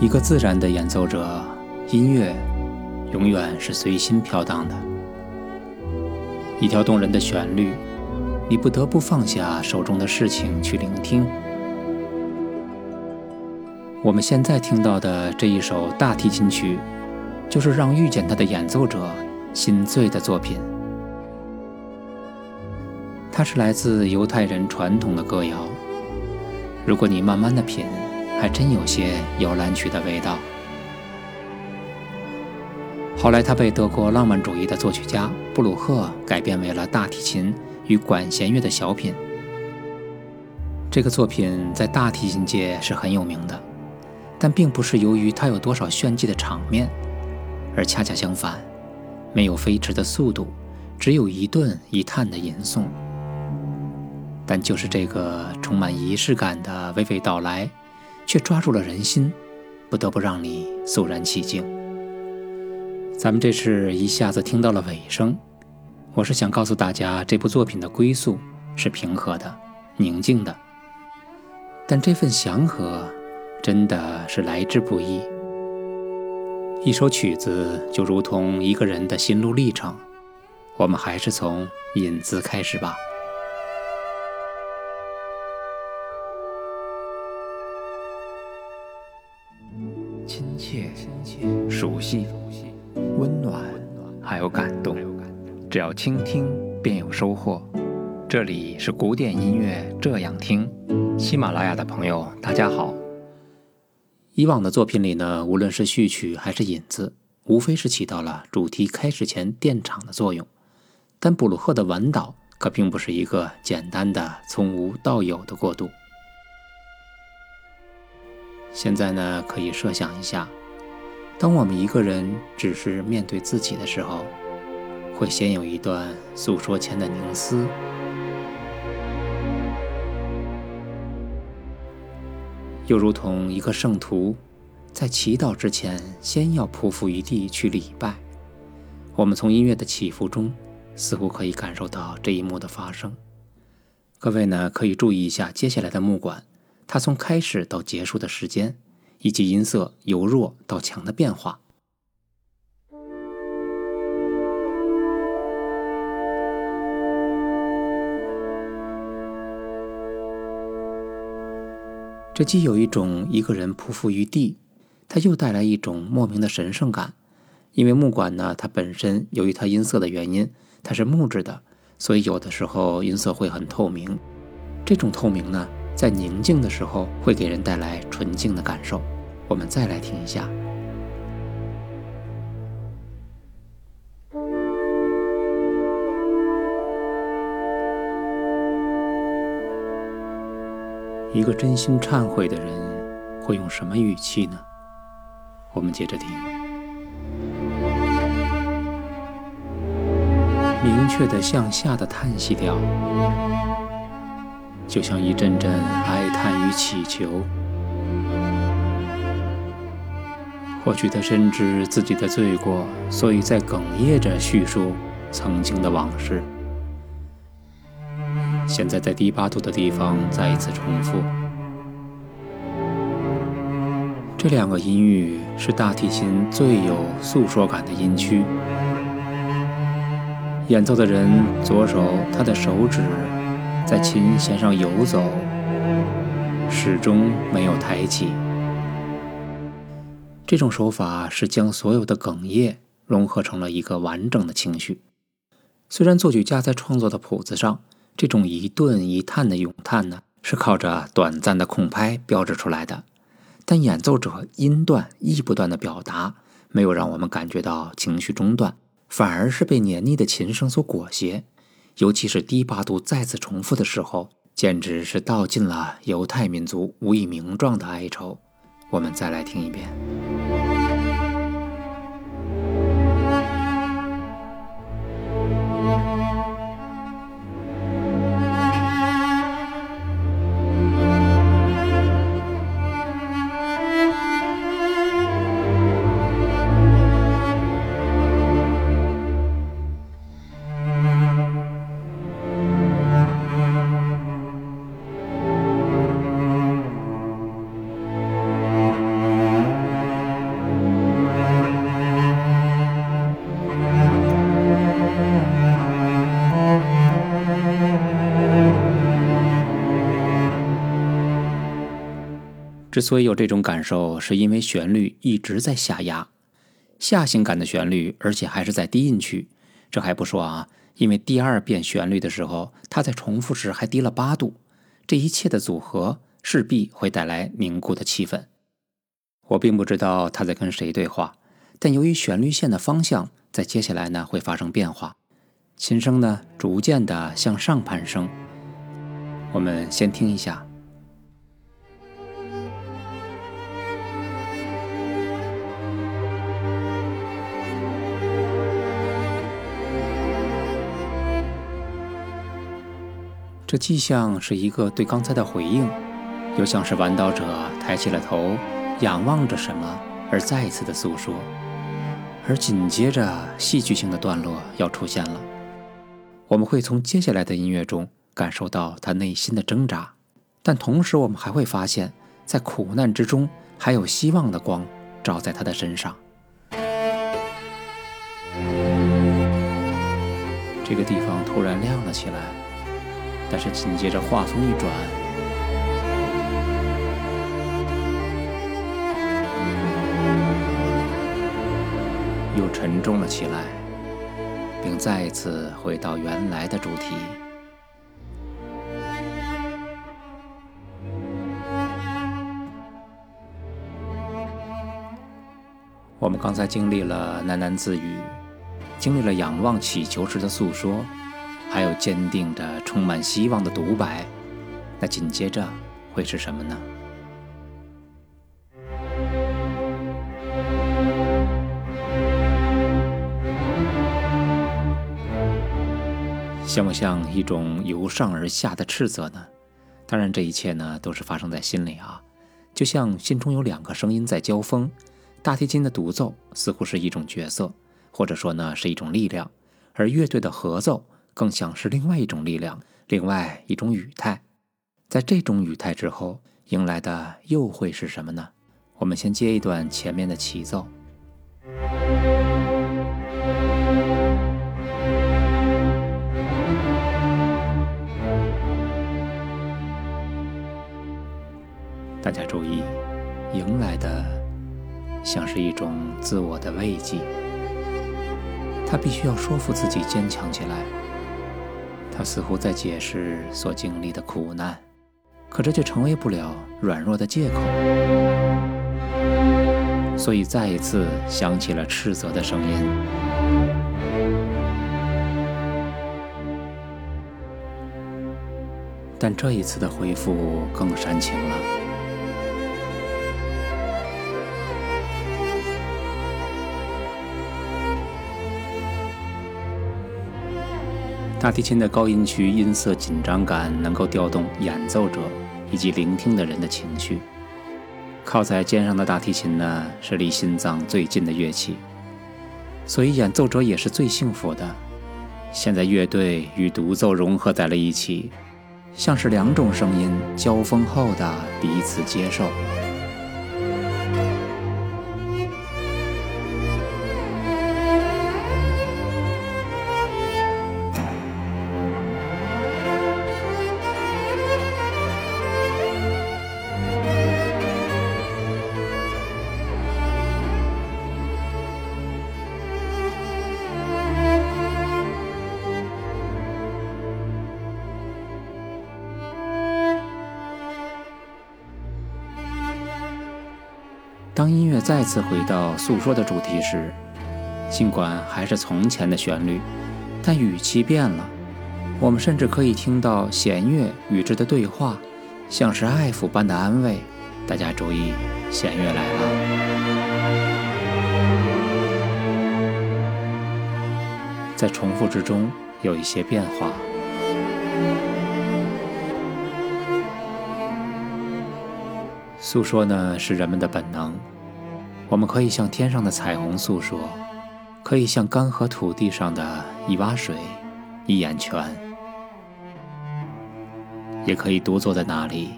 一个自然的演奏者，音乐永远是随心飘荡的。一条动人的旋律，你不得不放下手中的事情去聆听。我们现在听到的这一首大提琴曲，就是让遇见它的演奏者心醉的作品。它是来自犹太人传统的歌谣。如果你慢慢的品，还真有些摇篮曲的味道。后来，他被德国浪漫主义的作曲家布鲁赫改编为了大提琴与管弦乐的小品。这个作品在大提琴界是很有名的，但并不是由于它有多少炫技的场面，而恰恰相反，没有飞驰的速度，只有一顿一叹的吟诵。但就是这个充满仪式感的娓娓道来，却抓住了人心，不得不让你肃然起敬。咱们这是一下子听到了尾声，我是想告诉大家，这部作品的归宿是平和的、宁静的。但这份祥和，真的是来之不易。一首曲子就如同一个人的心路历程，我们还是从引子开始吧。悉、温暖，还有感动。只要倾听，便有收获。这里是古典音乐这样听，喜马拉雅的朋友，大家好。以往的作品里呢，无论是序曲还是引子，无非是起到了主题开始前垫场的作用。但布鲁赫的晚岛可并不是一个简单的从无到有的过渡。现在呢，可以设想一下，当我们一个人只是面对自己的时候，会先有一段诉说前的凝思，又如同一个圣徒在祈祷之前，先要匍匐于地去礼拜。我们从音乐的起伏中，似乎可以感受到这一幕的发生。各位呢，可以注意一下接下来的木管。它从开始到结束的时间，以及音色由弱到强的变化，这既有一种一个人匍匐于地，它又带来一种莫名的神圣感。因为木管呢，它本身由于它音色的原因，它是木质的，所以有的时候音色会很透明。这种透明呢。在宁静的时候，会给人带来纯净的感受。我们再来听一下，一个真心忏悔的人会用什么语气呢？我们接着听，明确的向下的叹息调。就像一阵阵哀叹与祈求，或许他深知自己的罪过，所以在哽咽着叙述曾经的往事。现在在低八度的地方再一次重复。这两个音域是大提琴最有诉说感的音区。演奏的人左手，他的手指。在琴弦上游走，始终没有抬起。这种手法是将所有的哽咽融合成了一个完整的情绪。虽然作曲家在创作的谱子上，这种一顿一叹的咏叹呢，是靠着短暂的空拍标志出来的，但演奏者音断意不断的表达，没有让我们感觉到情绪中断，反而是被黏腻的琴声所裹挟。尤其是低八度再次重复的时候，简直是道尽了犹太民族无以名状的哀愁。我们再来听一遍。之所以有这种感受，是因为旋律一直在下压，下行感的旋律，而且还是在低音区。这还不说啊，因为第二遍旋律的时候，它在重复时还低了八度。这一切的组合势必会带来凝固的气氛。我并不知道他在跟谁对话，但由于旋律线的方向在接下来呢会发生变化，琴声呢逐渐的向上攀升。我们先听一下。这既像是一个对刚才的回应，又像是玩刀者抬起了头，仰望着什么而再一次的诉说。而紧接着，戏剧性的段落要出现了，我们会从接下来的音乐中感受到他内心的挣扎，但同时我们还会发现，在苦难之中还有希望的光照在他的身上。这个地方突然亮了起来。但是紧接着话锋一转，又沉重了起来，并再一次回到原来的主题。我们刚才经历了喃喃自语，经历了仰望祈求时的诉说。还有坚定的、充满希望的独白，那紧接着会是什么呢？像不像一种由上而下的斥责呢？当然，这一切呢都是发生在心里啊，就像心中有两个声音在交锋。大提琴的独奏似乎是一种角色，或者说呢是一种力量，而乐队的合奏。更像是另外一种力量，另外一种语态。在这种语态之后，迎来的又会是什么呢？我们先接一段前面的起奏。大家注意，迎来的像是一种自我的慰藉。他必须要说服自己坚强起来。他似乎在解释所经历的苦难，可这却成为不了软弱的借口，所以再一次响起了斥责的声音。但这一次的回复更煽情了。大提琴的高音区音色紧张感能够调动演奏者以及聆听的人的情绪。靠在肩上的大提琴呢，是离心脏最近的乐器，所以演奏者也是最幸福的。现在乐队与独奏融合在了一起，像是两种声音交锋后的彼此接受。当音乐再次回到诉说的主题时，尽管还是从前的旋律，但语气变了。我们甚至可以听到弦乐与之的对话，像是爱抚般的安慰。大家注意，弦乐来了，在重复之中有一些变化。诉说呢，是人们的本能。我们可以向天上的彩虹诉说，可以向干涸土地上的一洼水、一眼泉，也可以独坐在那里，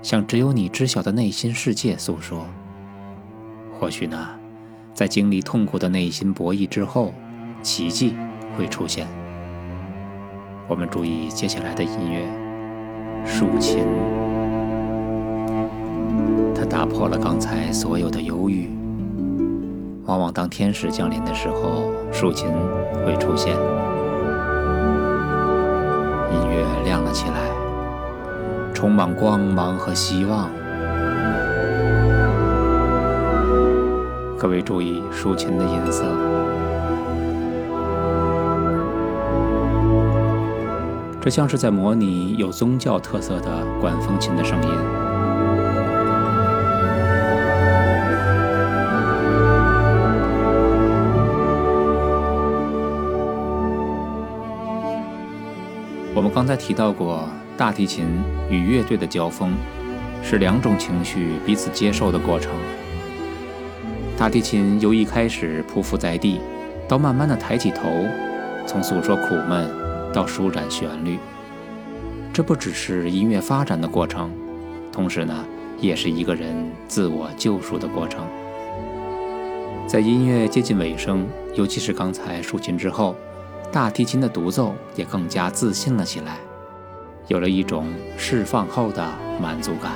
向只有你知晓的内心世界诉说。或许呢，在经历痛苦的内心博弈之后，奇迹会出现。我们注意接下来的音乐，竖琴。打破了刚才所有的忧郁。往往当天使降临的时候，竖琴会出现，音乐亮了起来，充满光芒和希望。各位注意竖琴的音色，这像是在模拟有宗教特色的管风琴的声音。我们刚才提到过，大提琴与乐队的交锋是两种情绪彼此接受的过程。大提琴由一开始匍匐在地，到慢慢的抬起头，从诉说苦闷到舒展旋律，这不只是音乐发展的过程，同时呢，也是一个人自我救赎的过程。在音乐接近尾声，尤其是刚才竖琴之后。大提琴的独奏也更加自信了起来，有了一种释放后的满足感。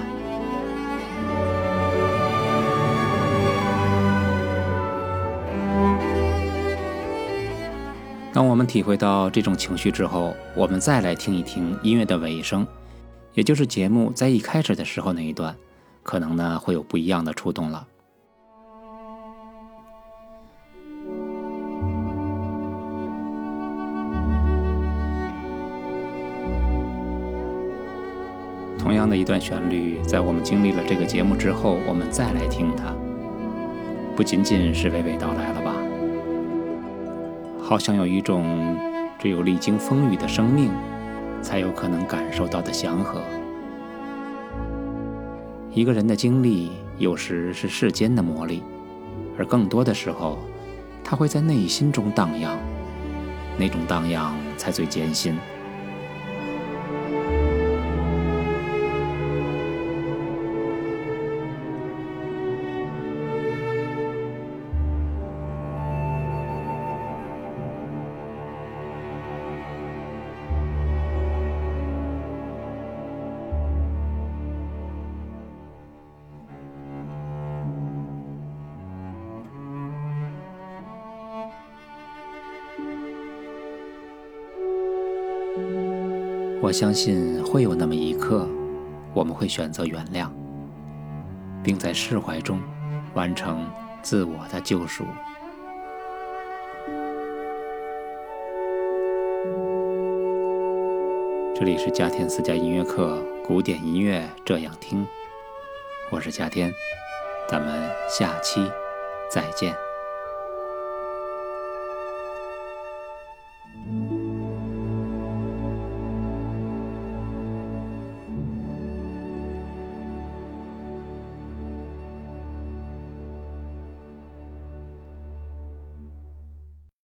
当我们体会到这种情绪之后，我们再来听一听音乐的尾声，也就是节目在一开始的时候那一段，可能呢会有不一样的触动了。同样的一段旋律，在我们经历了这个节目之后，我们再来听它，不仅仅是娓娓道来了吧？好像有一种只有历经风雨的生命，才有可能感受到的祥和。一个人的经历，有时是世间的磨砺，而更多的时候，它会在内心中荡漾，那种荡漾才最艰辛。我相信会有那么一刻，我们会选择原谅，并在释怀中完成自我的救赎。这里是嘉天私家音乐课，古典音乐这样听。我是嘉天，咱们下期再见。